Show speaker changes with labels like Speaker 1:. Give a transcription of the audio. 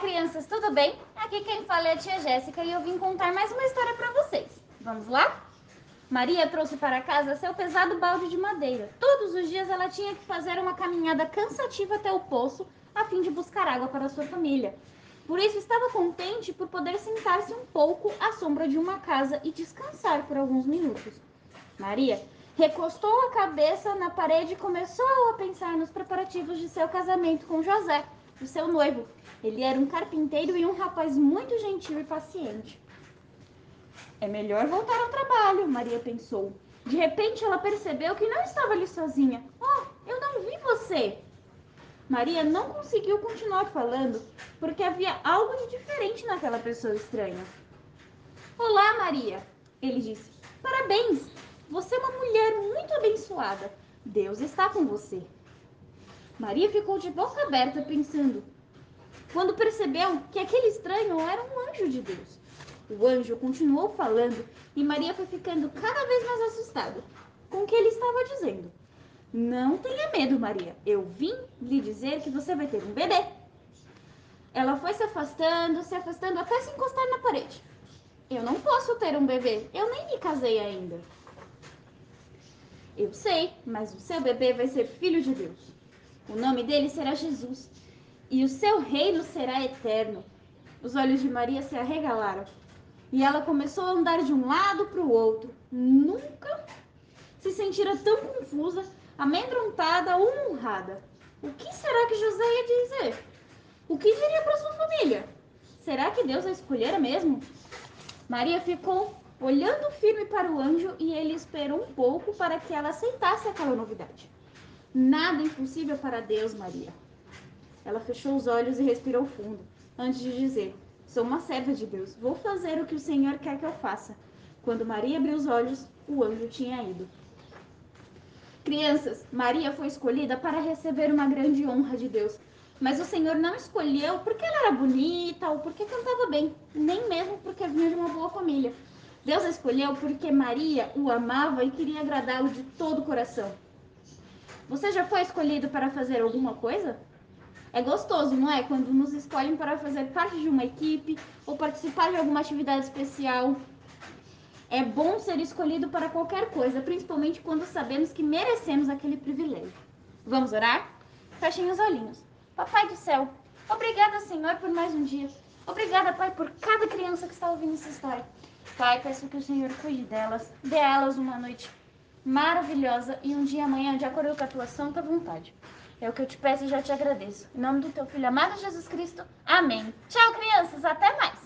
Speaker 1: crianças, tudo bem? Aqui quem fala é a tia Jéssica e eu vim contar mais uma história para vocês. Vamos lá? Maria trouxe para casa seu pesado balde de madeira. Todos os dias ela tinha que fazer uma caminhada cansativa até o poço a fim de buscar água para sua família. Por isso estava contente por poder sentar-se um pouco à sombra de uma casa e descansar por alguns minutos. Maria recostou a cabeça na parede e começou a pensar nos preparativos de seu casamento com José, o seu noivo. Ele era um carpinteiro e um rapaz muito gentil e paciente. É melhor voltar ao trabalho, Maria pensou. De repente ela percebeu que não estava ali sozinha. Oh, eu não vi você! Maria não conseguiu continuar falando porque havia algo de diferente naquela pessoa estranha. Olá, Maria, ele disse. Parabéns! Você é uma mulher muito abençoada. Deus está com você. Maria ficou de boca aberta pensando. Quando percebeu que aquele estranho era um anjo de Deus. O anjo continuou falando e Maria foi ficando cada vez mais assustada com o que ele estava dizendo. Não tenha medo, Maria. Eu vim lhe dizer que você vai ter um bebê. Ela foi se afastando, se afastando até se encostar na parede. Eu não posso ter um bebê. Eu nem me casei ainda. Eu sei, mas o seu bebê vai ser filho de Deus. O nome dele será Jesus. E o seu reino será eterno. Os olhos de Maria se arregalaram. E ela começou a andar de um lado para o outro. Nunca se sentira tão confusa, amedrontada ou honrada. O que será que José ia dizer? O que diria para sua família? Será que Deus a escolhera mesmo? Maria ficou olhando firme para o anjo e ele esperou um pouco para que ela aceitasse aquela novidade. Nada impossível para Deus, Maria. Ela fechou os olhos e respirou fundo, antes de dizer: Sou uma serva de Deus. Vou fazer o que o Senhor quer que eu faça. Quando Maria abriu os olhos, o anjo tinha ido. Crianças, Maria foi escolhida para receber uma grande honra de Deus. Mas o Senhor não escolheu porque ela era bonita ou porque cantava bem, nem mesmo porque vinha de uma boa família. Deus a escolheu porque Maria o amava e queria agradá-lo de todo o coração. Você já foi escolhido para fazer alguma coisa? É gostoso, não é? Quando nos escolhem para fazer parte de uma equipe ou participar de alguma atividade especial. É bom ser escolhido para qualquer coisa, principalmente quando sabemos que merecemos aquele privilégio. Vamos orar? Fechem os olhinhos. Papai do céu, obrigada, Senhor, por mais um dia. Obrigada, Pai, por cada criança que está ouvindo essa história. Pai, peço que o Senhor cuide delas, dê a elas uma noite maravilhosa e um dia amanhã de acordo com a tua santa vontade. É o que eu te peço e já te agradeço. Em nome do teu filho amado Jesus Cristo. Amém. Tchau, criança!